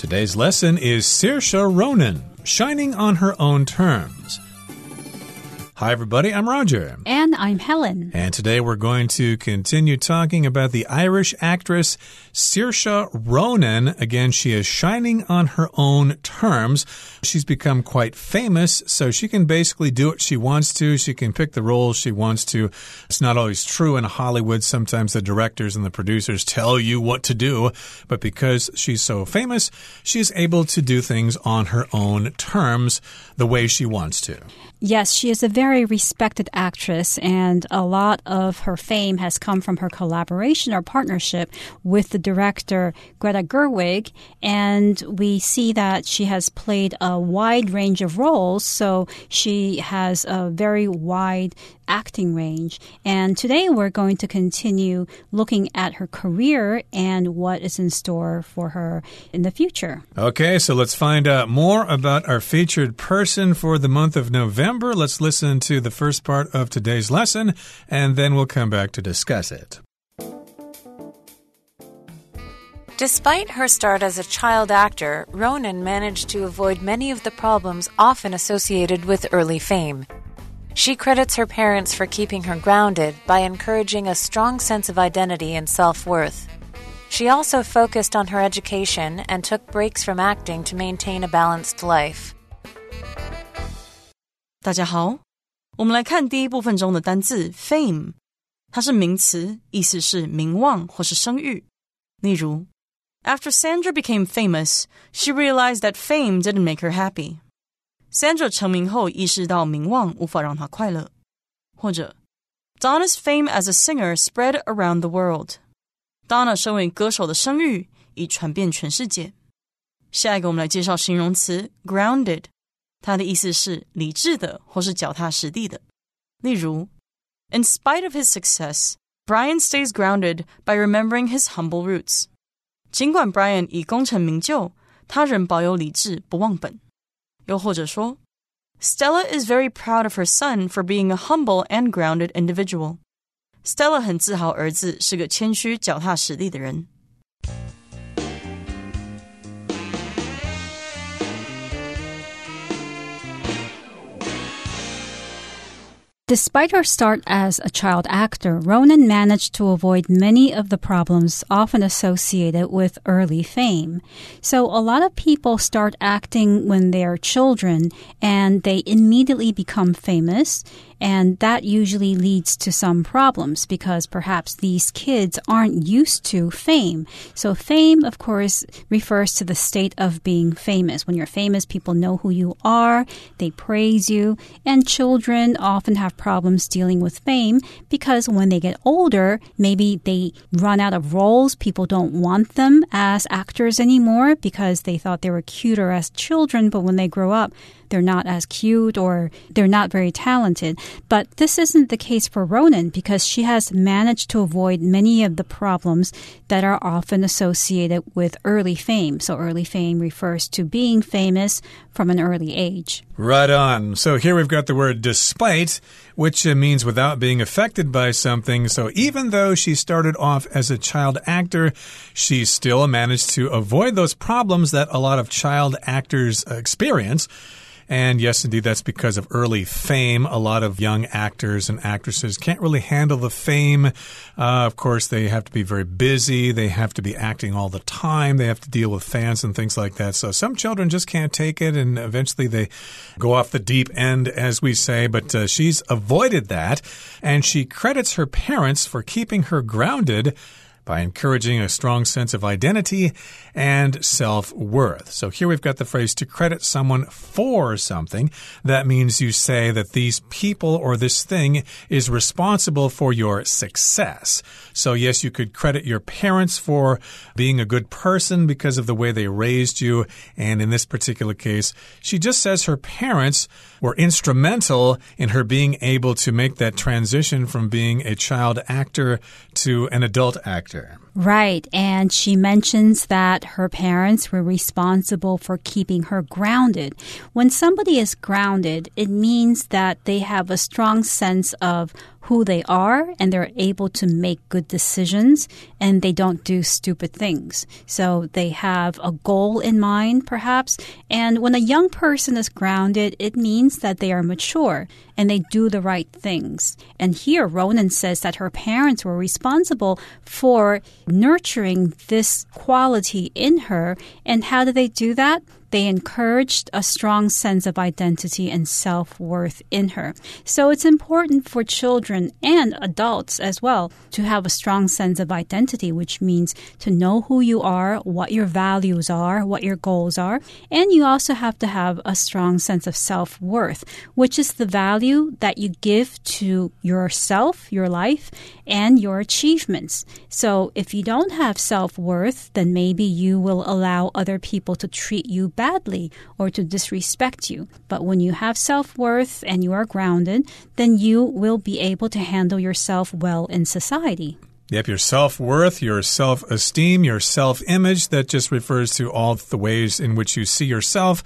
Today's lesson is Saoirse Ronan, shining on her own terms. Hi, everybody. I'm Roger. And I'm Helen. And today we're going to continue talking about the Irish actress Saoirse Ronan. Again, she is shining on her own terms. She's become quite famous, so she can basically do what she wants to. She can pick the roles she wants to. It's not always true in Hollywood. Sometimes the directors and the producers tell you what to do, but because she's so famous, she's able to do things on her own terms the way she wants to. Yes, she is a very respected actress, and a lot of her fame has come from her collaboration or partnership with the director Greta Gerwig. And we see that she has played a wide range of roles, so she has a very wide acting range. And today we're going to continue looking at her career and what is in store for her in the future. Okay, so let's find out more about our featured person for the month of November. Let's listen to the first part of today's lesson, and then we'll come back to discuss it. Despite her start as a child actor, Ronan managed to avoid many of the problems often associated with early fame. She credits her parents for keeping her grounded by encouraging a strong sense of identity and self worth. She also focused on her education and took breaks from acting to maintain a balanced life. 大家好，我们来看第一部分中的单字 fame，它是名词，意思是名望或是声誉。例如，After Sandra became famous, she realized that fame didn't make her happy. Sandra 成名后意识到名望无法让她快乐，或者 Donna's fame as a singer spread around the world. Donna 身为歌手的声誉已传遍全世界。下一个，我们来介绍形容词 grounded，它的意思是理智的或是脚踏实地的。例如，In spite of his success, Brian stays grounded by remembering his humble roots. 尽管 Brian 已功成名就，他仍保有理智，不忘本。 又或者说，Stella is very proud of her son for being a humble and grounded individual. Stella 很自豪儿子是个谦虚、脚踏实地的人。 Despite her start as a child actor, Ronan managed to avoid many of the problems often associated with early fame. So a lot of people start acting when they're children and they immediately become famous and that usually leads to some problems because perhaps these kids aren't used to fame. So fame, of course, refers to the state of being famous. When you're famous, people know who you are, they praise you, and children often have problems dealing with fame because when they get older, maybe they run out of roles. People don't want them as actors anymore because they thought they were cuter as children, but when they grow up, they're not as cute or they're not very talented. But this isn't the case for Ronan because she has managed to avoid many of the problems that are often associated with early fame. So early fame refers to being famous from an early age. Right on. So here we've got the word despite, which uh, means without being affected by something. So even though she started off as a child actor, she still managed to avoid those problems that a lot of child actors experience. And yes, indeed, that's because of early fame. A lot of young actors and actresses can't really handle the fame. Uh, of course, they have to be very busy. They have to be acting all the time. They have to deal with fans and things like that. So some children just can't take it, and eventually they go off the deep end, as we say. But uh, she's avoided that, and she credits her parents for keeping her grounded by encouraging a strong sense of identity and self worth. So here we've got the phrase to credit someone for something. That means you say that these people or this thing is responsible for your success. So, yes, you could credit your parents for being a good person because of the way they raised you. And in this particular case, she just says her parents were instrumental in her being able to make that transition from being a child actor to an adult actor. Right. And she mentions that her parents were responsible for keeping her grounded. When somebody is grounded, it means that they have a strong sense of who they are and they're able to make good decisions and they don't do stupid things. So they have a goal in mind, perhaps. And when a young person is grounded, it means that they are mature and they do the right things. And here, Ronan says that her parents were responsible for nurturing this quality in her. And how did they do that? They encouraged a strong sense of identity and self worth in her. So it's important for children and adults as well to have a strong sense of identity, which means to know who you are, what your values are, what your goals are. And you also have to have a strong sense of self worth, which is the value that you give to yourself, your life, and your achievements. So if you don't have self worth, then maybe you will allow other people to treat you badly or to disrespect you. But when you have self worth and you are grounded, then you will be able to handle yourself well in society. Yep, your self worth, your self esteem, your self image, that just refers to all the ways in which you see yourself.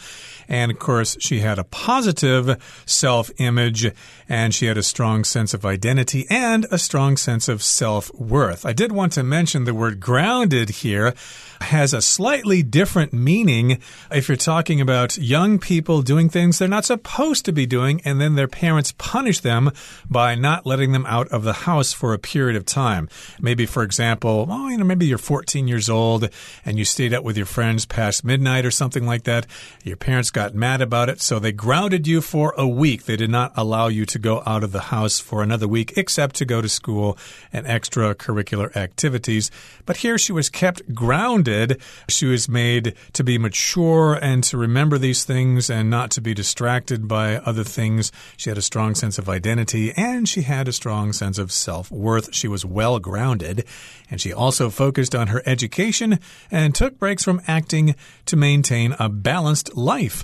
And of course, she had a positive self image and she had a strong sense of identity and a strong sense of self worth. I did want to mention the word grounded here has a slightly different meaning if you're talking about young people doing things they're not supposed to be doing, and then their parents punish them by not letting them out of the house for a period of time. Maybe, for example, oh, you know, maybe you're 14 years old and you stayed out with your friends past midnight or something like that. Your parents got mad about it, so they grounded you for a week. They did not allow you to go out of the house for another week, except to go to school and extracurricular activities. But here she was kept grounded. She was made to be mature and to remember these things and not to be distracted by other things. She had a strong sense of identity and she had a strong sense of self worth. She was well grounded and she also focused on her education and took breaks from acting to maintain a balanced life.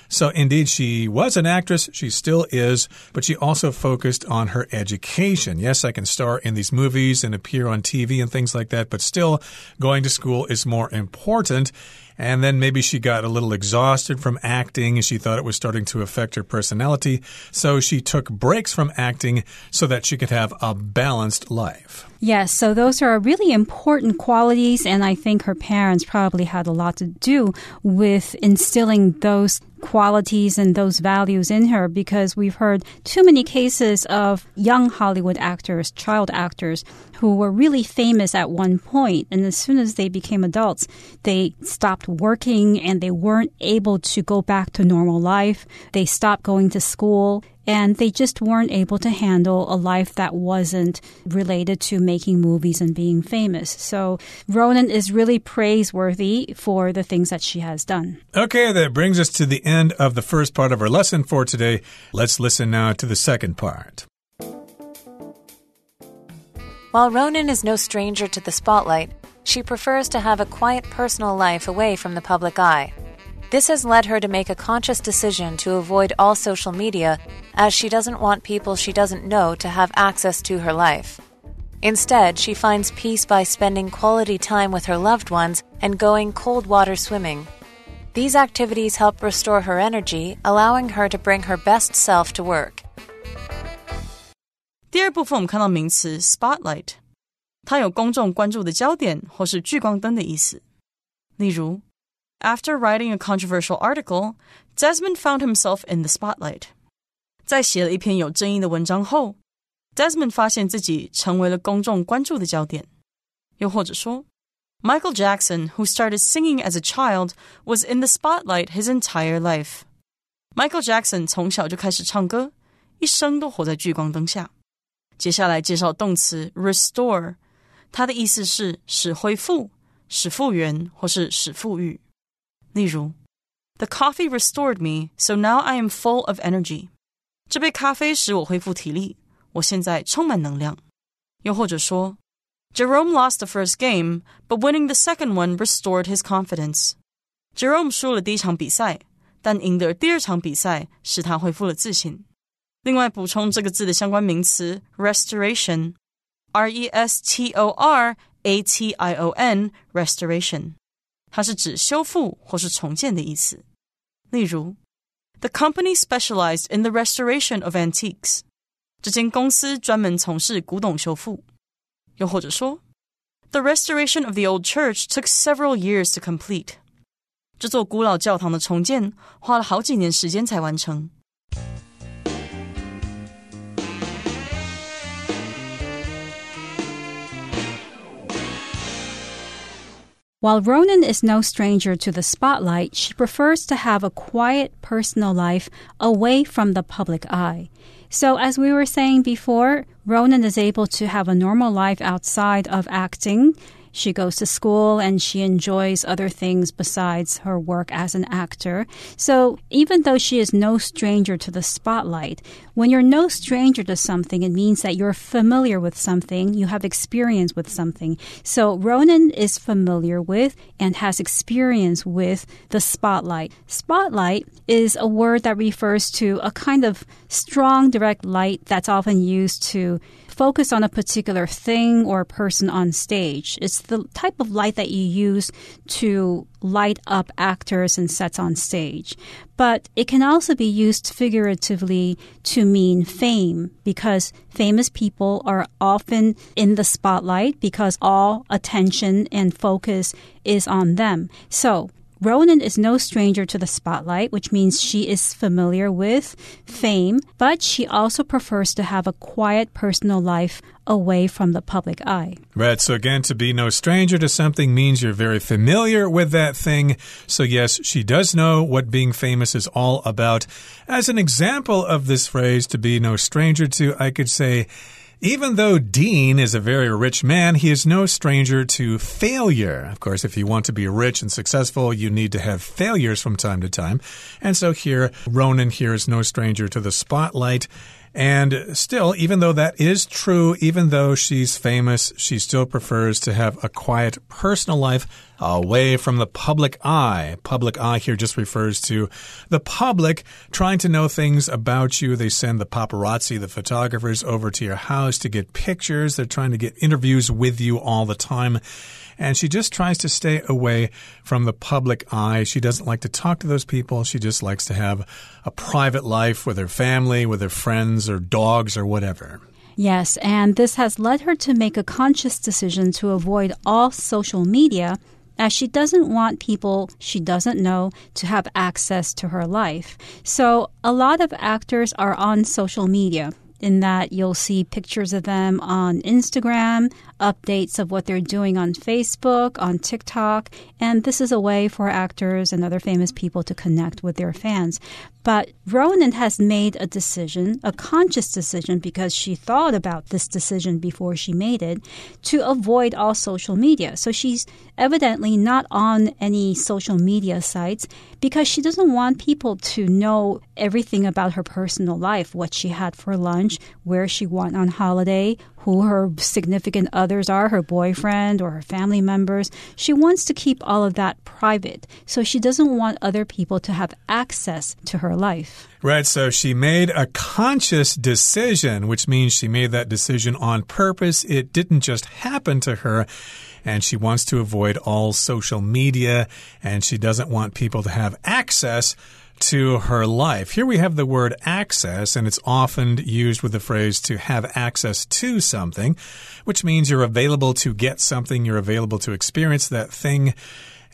So, indeed, she was an actress. She still is, but she also focused on her education. Yes, I can star in these movies and appear on TV and things like that, but still, going to school is more important. And then maybe she got a little exhausted from acting and she thought it was starting to affect her personality. So she took breaks from acting so that she could have a balanced life. Yes, so those are really important qualities, and I think her parents probably had a lot to do with instilling those qualities and those values in her because we've heard too many cases of young Hollywood actors, child actors, who were really famous at one point, and as soon as they became adults, they stopped working and they weren't able to go back to normal life. They stopped going to school and they just weren't able to handle a life that wasn't related to making movies and being famous. So Ronan is really praiseworthy for the things that she has done. Okay, that brings us to the end of the first part of our lesson for today. Let's listen now to the second part. While Ronan is no stranger to the spotlight, she prefers to have a quiet personal life away from the public eye. This has led her to make a conscious decision to avoid all social media as she doesn't want people she doesn't know to have access to her life. Instead, she finds peace by spending quality time with her loved ones and going cold water swimming. These activities help restore her energy, allowing her to bring her best self to work. 第二部分我们看到名词 spotlight，它有公众关注的焦点或是聚光灯的意思。例如 ，After writing a controversial article, Desmond found himself in the spotlight。在写了一篇有争议的文章后，Desmond 发现自己成为了公众关注的焦点。又或者说，Michael Jackson, who started singing as a child, was in the spotlight his entire life。Michael Jackson 从小就开始唱歌，一生都活在聚光灯下。接下来介绍动词 restore，它的意思是使恢复、使复原或是使富裕。 例如，The coffee restored me, so now I am full of energy。这杯咖啡使我恢复体力，我现在充满能量。又或者说，Jerome lost the first game, but winning the second one restored his confidence。Jerome 输了第一场比赛，但赢得第二场比赛使他恢复了自信。另外补充这个字的相关名词 restoration，r e s t o r a t i o n，restoration， 它是指修复或是重建的意思。例如，The company specialized in the restoration of antiques。 这间公司专门从事古董修复。又或者说，The restoration of the old church took several years to complete。这座古老教堂的重建花了好几年时间才完成。 While Ronan is no stranger to the spotlight, she prefers to have a quiet personal life away from the public eye. So, as we were saying before, Ronan is able to have a normal life outside of acting. She goes to school and she enjoys other things besides her work as an actor. So even though she is no stranger to the spotlight, when you're no stranger to something, it means that you're familiar with something, you have experience with something. So Ronan is familiar with and has experience with the spotlight. Spotlight is a word that refers to a kind of strong direct light that's often used to focus on a particular thing or person on stage. The type of light that you use to light up actors and sets on stage. But it can also be used figuratively to mean fame because famous people are often in the spotlight because all attention and focus is on them. So Ronan is no stranger to the spotlight, which means she is familiar with fame, but she also prefers to have a quiet personal life away from the public eye. Right. So, again, to be no stranger to something means you're very familiar with that thing. So, yes, she does know what being famous is all about. As an example of this phrase, to be no stranger to, I could say, even though Dean is a very rich man, he is no stranger to failure. Of course, if you want to be rich and successful, you need to have failures from time to time. And so here, Ronan here is no stranger to the spotlight. And still, even though that is true, even though she's famous, she still prefers to have a quiet personal life away from the public eye. Public eye here just refers to the public trying to know things about you. They send the paparazzi, the photographers, over to your house to get pictures. They're trying to get interviews with you all the time and she just tries to stay away from the public eye. She doesn't like to talk to those people. She just likes to have a private life with her family, with her friends, or dogs, or whatever. Yes, and this has led her to make a conscious decision to avoid all social media as she doesn't want people she doesn't know to have access to her life. So, a lot of actors are on social media in that you'll see pictures of them on Instagram, updates of what they're doing on Facebook, on TikTok, and this is a way for actors and other famous people to connect with their fans. But Ronan has made a decision, a conscious decision, because she thought about this decision before she made it, to avoid all social media. So she's evidently not on any social media sites because she doesn't want people to know everything about her personal life, what she had for lunch, where she went on holiday, who her significant others are, her boyfriend or her family members. She wants to keep all of that private. So she doesn't want other people to have access to her life. Right. So she made a conscious decision, which means she made that decision on purpose. It didn't just happen to her and she wants to avoid all social media and she doesn't want people to have access to her life. Here we have the word access, and it's often used with the phrase to have access to something, which means you're available to get something, you're available to experience that thing.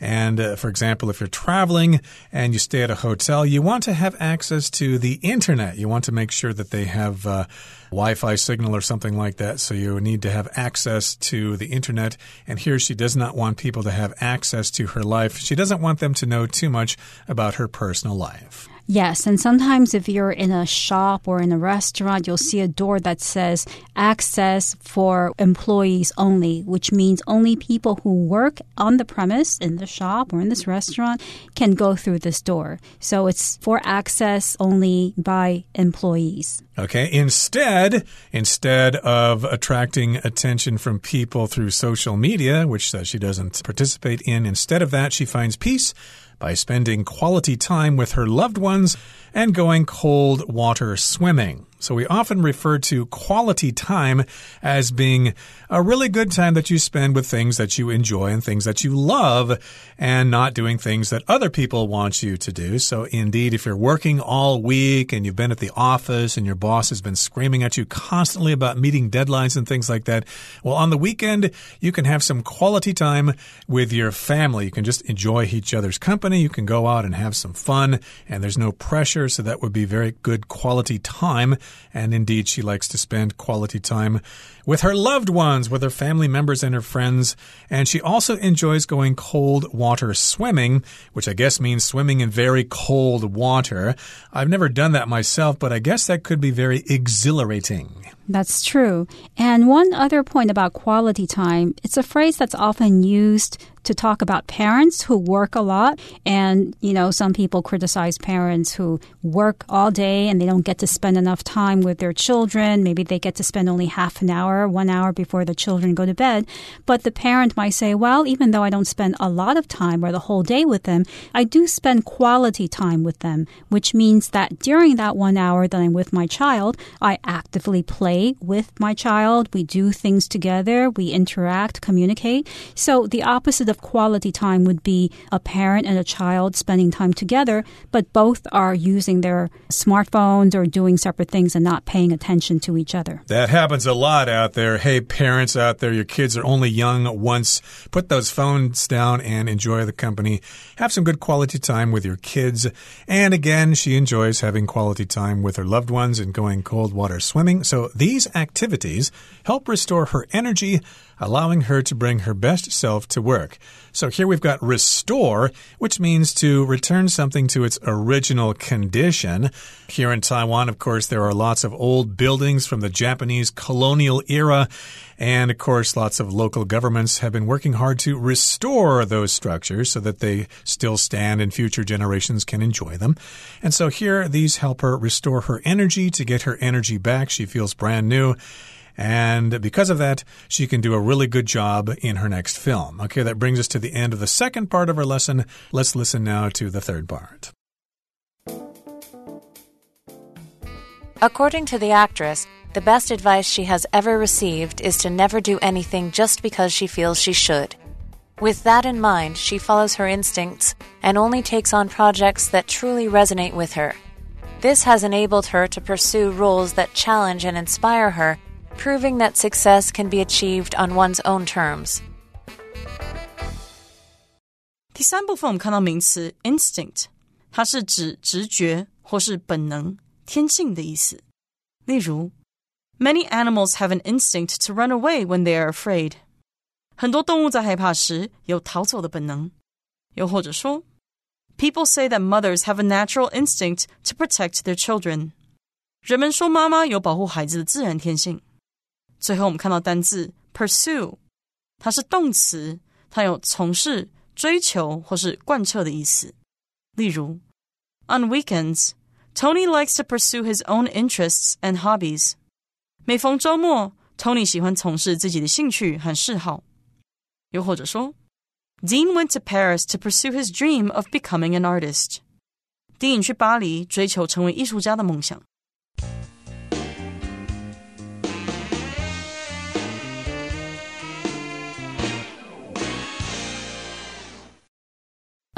And uh, for example, if you're traveling and you stay at a hotel, you want to have access to the internet. You want to make sure that they have uh, Wi Fi signal or something like that. So you need to have access to the internet. And here she does not want people to have access to her life. She doesn't want them to know too much about her personal life. Yes, and sometimes if you're in a shop or in a restaurant, you'll see a door that says access for employees only, which means only people who work on the premise in the shop or in this restaurant can go through this door. So it's for access only by employees. Okay, instead, instead of attracting attention from people through social media, which she doesn't participate in, instead of that, she finds peace by spending quality time with her loved ones and going cold water swimming. So we often refer to quality time as being a really good time that you spend with things that you enjoy and things that you love and not doing things that other people want you to do. So indeed, if you're working all week and you've been at the office and your boss has been screaming at you constantly about meeting deadlines and things like that, well, on the weekend, you can have some quality time with your family. You can just enjoy each other's company. You can go out and have some fun and there's no pressure. So that would be very good quality time. And indeed, she likes to spend quality time with her loved ones, with her family members and her friends. And she also enjoys going cold water swimming, which I guess means swimming in very cold water. I've never done that myself, but I guess that could be very exhilarating. That's true. And one other point about quality time, it's a phrase that's often used to talk about parents who work a lot. And, you know, some people criticize parents who work all day and they don't get to spend enough time with their children. Maybe they get to spend only half an hour, one hour before the children go to bed. But the parent might say, well, even though I don't spend a lot of time or the whole day with them, I do spend quality time with them, which means that during that one hour that I'm with my child, I actively play with my child. We do things together. We interact, communicate. So the opposite of quality time would be a parent and a child spending time together, but both are using their smartphones or doing separate things and not paying attention to each other. That happens a lot out there. Hey, parents out there, your kids are only young once. Put those phones down and enjoy the company. Have some good quality time with your kids. And again, she enjoys having quality time with her loved ones and going cold water swimming. So these activities help restore her energy allowing her to bring her best self to work. So here we've got restore, which means to return something to its original condition. Here in Taiwan, of course, there are lots of old buildings from the Japanese colonial era. And of course, lots of local governments have been working hard to restore those structures so that they still stand and future generations can enjoy them. And so here, these help her restore her energy to get her energy back. She feels brand new. And because of that, she can do a really good job in her next film. Okay, that brings us to the end of the second part of our lesson. Let's listen now to the third part. According to the actress, the best advice she has ever received is to never do anything just because she feels she should. With that in mind, she follows her instincts and only takes on projects that truly resonate with her. This has enabled her to pursue roles that challenge and inspire her proving that success can be achieved on one's own terms. 第三部分我们看到名词 instinct，它是指直觉或是本能、天性的意思。例如，Many animals have an instinct to run away when they are afraid。很多动物在害怕时有逃走的本能。又或者说，People say that mothers have a natural instinct to protect their children。人们说妈妈有保护孩子的自然天性。 最后，我们看到单字 pursue，它是动词，它有从事、追求或是贯彻的意思。例如，On weekends, Tony likes to pursue his own interests and hobbies。每逢周末，Tony 喜欢从事自己的兴趣和嗜好。又或者说，Dean went to Paris to pursue his dream of becoming an artist。Dean 去巴黎追求成为艺术家的梦想。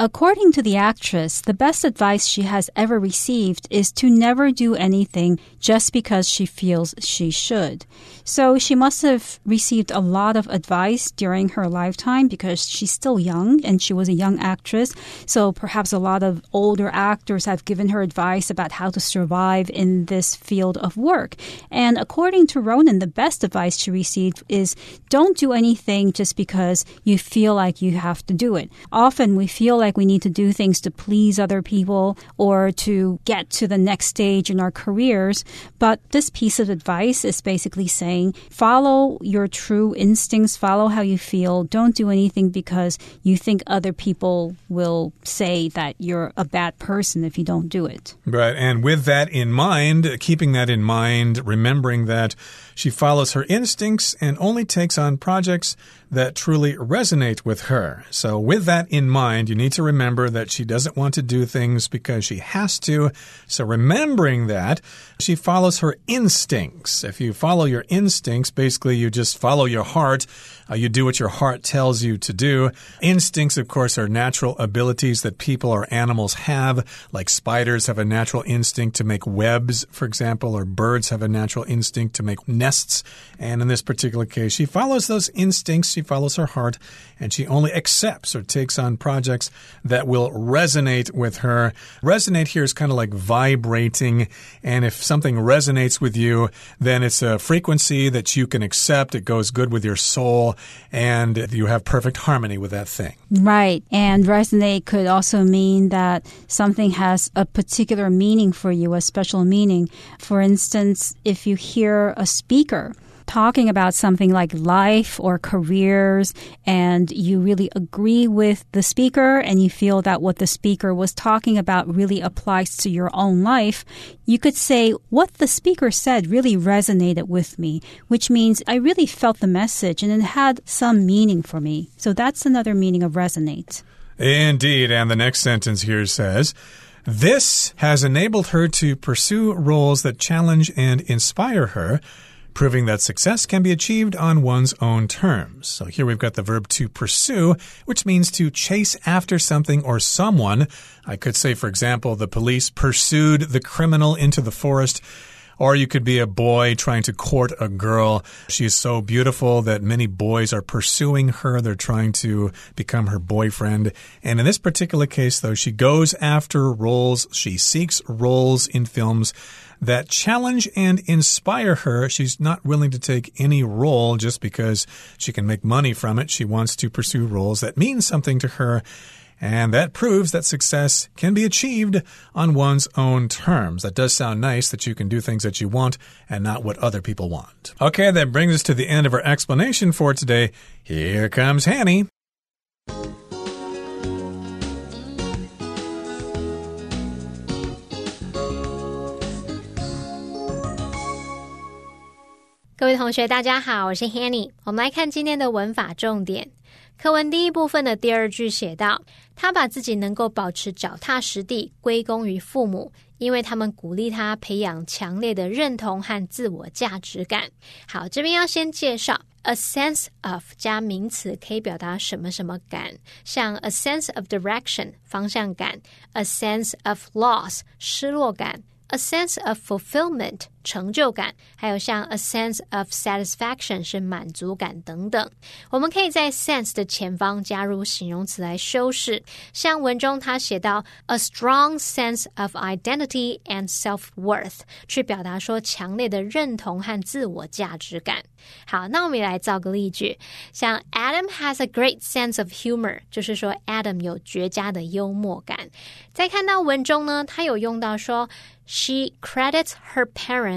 According to the actress, the best advice she has ever received is to never do anything just because she feels she should. So she must have received a lot of advice during her lifetime because she's still young and she was a young actress. So perhaps a lot of older actors have given her advice about how to survive in this field of work. And according to Ronan, the best advice she received is don't do anything just because you feel like you have to do it. Often we feel like we need to do things to please other people or to get to the next stage in our careers. But this piece of advice is basically saying follow your true instincts, follow how you feel. Don't do anything because you think other people will say that you're a bad person if you don't do it. Right. And with that in mind, keeping that in mind, remembering that She follows her instincts and only takes on projects that truly resonate with her. So, with that in mind, you need to remember that she doesn't want to do things because she has to. So, remembering that, she follows her instincts. If you follow your instincts, basically you just follow your heart. Uh, you do what your heart tells you to do. Instincts, of course, are natural abilities that people or animals have, like spiders have a natural instinct to make webs, for example, or birds have a natural instinct to make nests. And in this particular case, she follows those instincts she follows her heart and she only accepts or takes on projects that will resonate with her. Resonate here is kind of like vibrating. And if something resonates with you, then it's a frequency that you can accept. It goes good with your soul and you have perfect harmony with that thing. Right. And resonate could also mean that something has a particular meaning for you, a special meaning. For instance, if you hear a speaker, talking about something like life or careers and you really agree with the speaker and you feel that what the speaker was talking about really applies to your own life, you could say, What the speaker said really resonated with me, which means I really felt the message and it had some meaning for me. So that's another meaning of resonate. Indeed. And the next sentence here says, this has enabled her to pursue roles that challenge and inspire her proving that success can be achieved on one's own terms. So here we've got the verb to pursue, which means to chase after something or someone. I could say, for example, the police pursued the criminal into the forest. Or you could be a boy trying to court a girl. She is so beautiful that many boys are pursuing her. They're trying to become her boyfriend. And in this particular case, though, she goes after roles. She seeks roles in films that challenge and inspire her. She's not willing to take any role just because she can make money from it. She wants to pursue roles that mean something to her. And that proves that success can be achieved on one's own terms. That does sound nice that you can do things that you want and not what other people want. Okay, that brings us to the end of our explanation for today. Here comes Hanny. 各位同学，大家好，我是 Hanny。我们来看今天的文法重点。课文第一部分的第二句写道：“ 他把自己能够保持脚踏实地归功于父母，因为他们鼓励他培养强烈的认同和自我价值感。”好，这边要先介绍 a sense of 加名词可以表达什么什么感，像 a sense of direction 方向感，a sense of loss 失落感，a sense of fulfillment。成就感，还有像 a sense of satisfaction 是满足感等等。我们可以在 sense 的前方加入形容词来修饰。像文中他写到 a strong sense of identity and self worth，去表达说强烈的认同和自我价值感。好，那我们也来造个例句，像 Adam has a great sense of humor，就是说 Adam 有绝佳的幽默感。在看到文中呢，他有用到说 she credits her parents。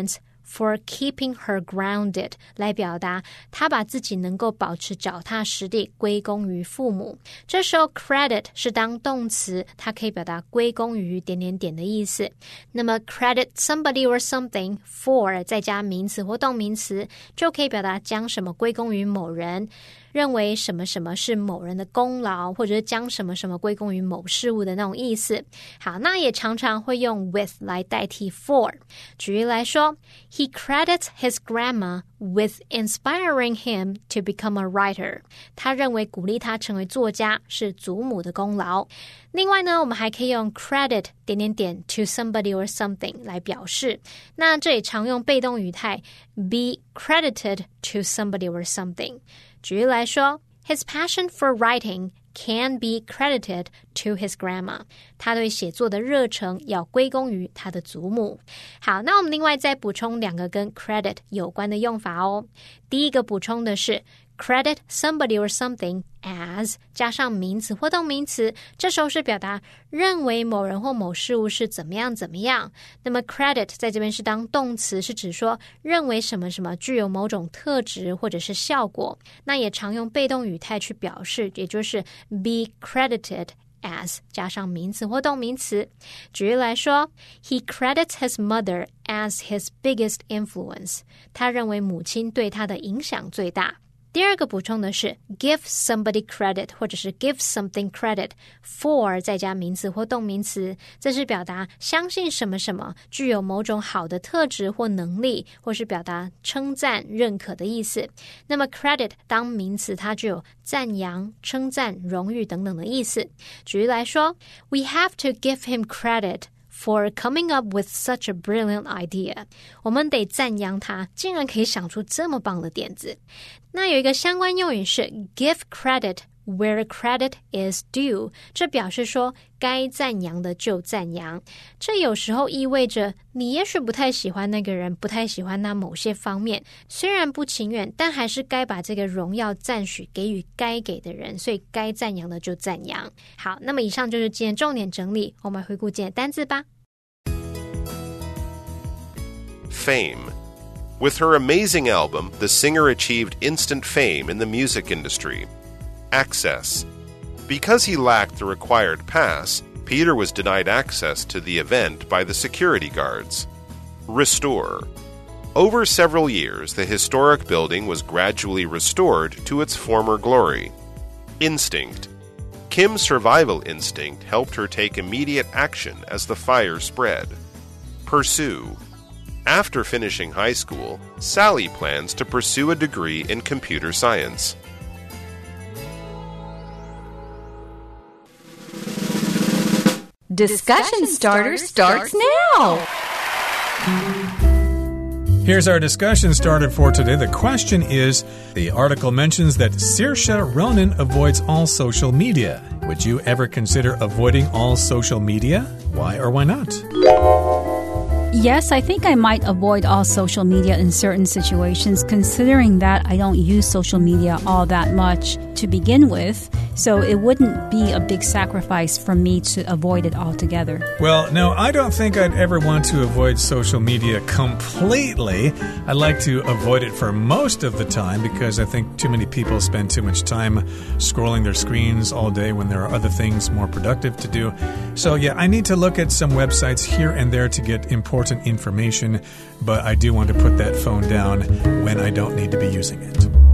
For keeping her grounded 来表达她把自己能够保持脚踏实地归功于父母。这时候 credit 是当动词，它可以表达归功于点点点的意思。那么 credit somebody or something for 再加名词或动名词，就可以表达将什么归功于某人。认为什么什么是某人的功劳，或者是将什么什么归功于某事物的那种意思。好，那也常常会用 with 来代替 for。举例来说，He credits his grandma with inspiring him to become a writer。他认为鼓励他成为作家是祖母的功劳。另外呢，我们还可以用 credit 点点点 to somebody or something 来表示。那这里常用被动语态 be credited to somebody or something。举例来说，His passion for writing can be credited to his grandma。他对写作的热忱要归功于他的祖母。好，那我们另外再补充两个跟 credit 有关的用法哦。第一个补充的是。credit somebody or something as 加上名词或动名词，这时候是表达认为某人或某事物是怎么样怎么样。那么 credit 在这边是当动词，是指说认为什么什么具有某种特质或者是效果。那也常用被动语态去表示，也就是 be credited as 加上名词或动名词。举例来说，He credits his mother as his biggest influence。他认为母亲对他的影响最大。 第二个补充的是 give somebody credit，或者是 give something credit for 再加名词或动名词，这是表达相信什么什么具有某种好的特质或能力，或是表达称赞、认可的意思。那么 credit 当名词，它具有赞扬、称赞、荣誉等等的意思。举例来说，We have to give him credit。For coming up with such a brilliant idea，我们得赞扬他竟然可以想出这么棒的点子。那有一个相关用语是 give credit where credit is due，这表示说该赞扬的就赞扬。这有时候意味着你也许不太喜欢那个人，不太喜欢他某些方面，虽然不情愿，但还是该把这个荣耀赞许给予该给的人，所以该赞扬的就赞扬。好，那么以上就是今天重点整理，我们回顾今天单字吧。Fame. With her amazing album, the singer achieved instant fame in the music industry. Access. Because he lacked the required pass, Peter was denied access to the event by the security guards. Restore. Over several years, the historic building was gradually restored to its former glory. Instinct. Kim's survival instinct helped her take immediate action as the fire spread. Pursue. After finishing high school, Sally plans to pursue a degree in computer science. Discussion starter starts now. Here's our discussion started for today. The question is The article mentions that Saoirse Ronan avoids all social media. Would you ever consider avoiding all social media? Why or why not? Yes, I think I might avoid all social media in certain situations, considering that I don't use social media all that much to begin with. So it wouldn't be a big sacrifice for me to avoid it altogether. Well, no, I don't think I'd ever want to avoid social media completely. I like to avoid it for most of the time because I think too many people spend too much time scrolling their screens all day when there are other things more productive to do. So, yeah, I need to look at some websites here and there to get important information, but I do want to put that phone down when I don't need to be using it.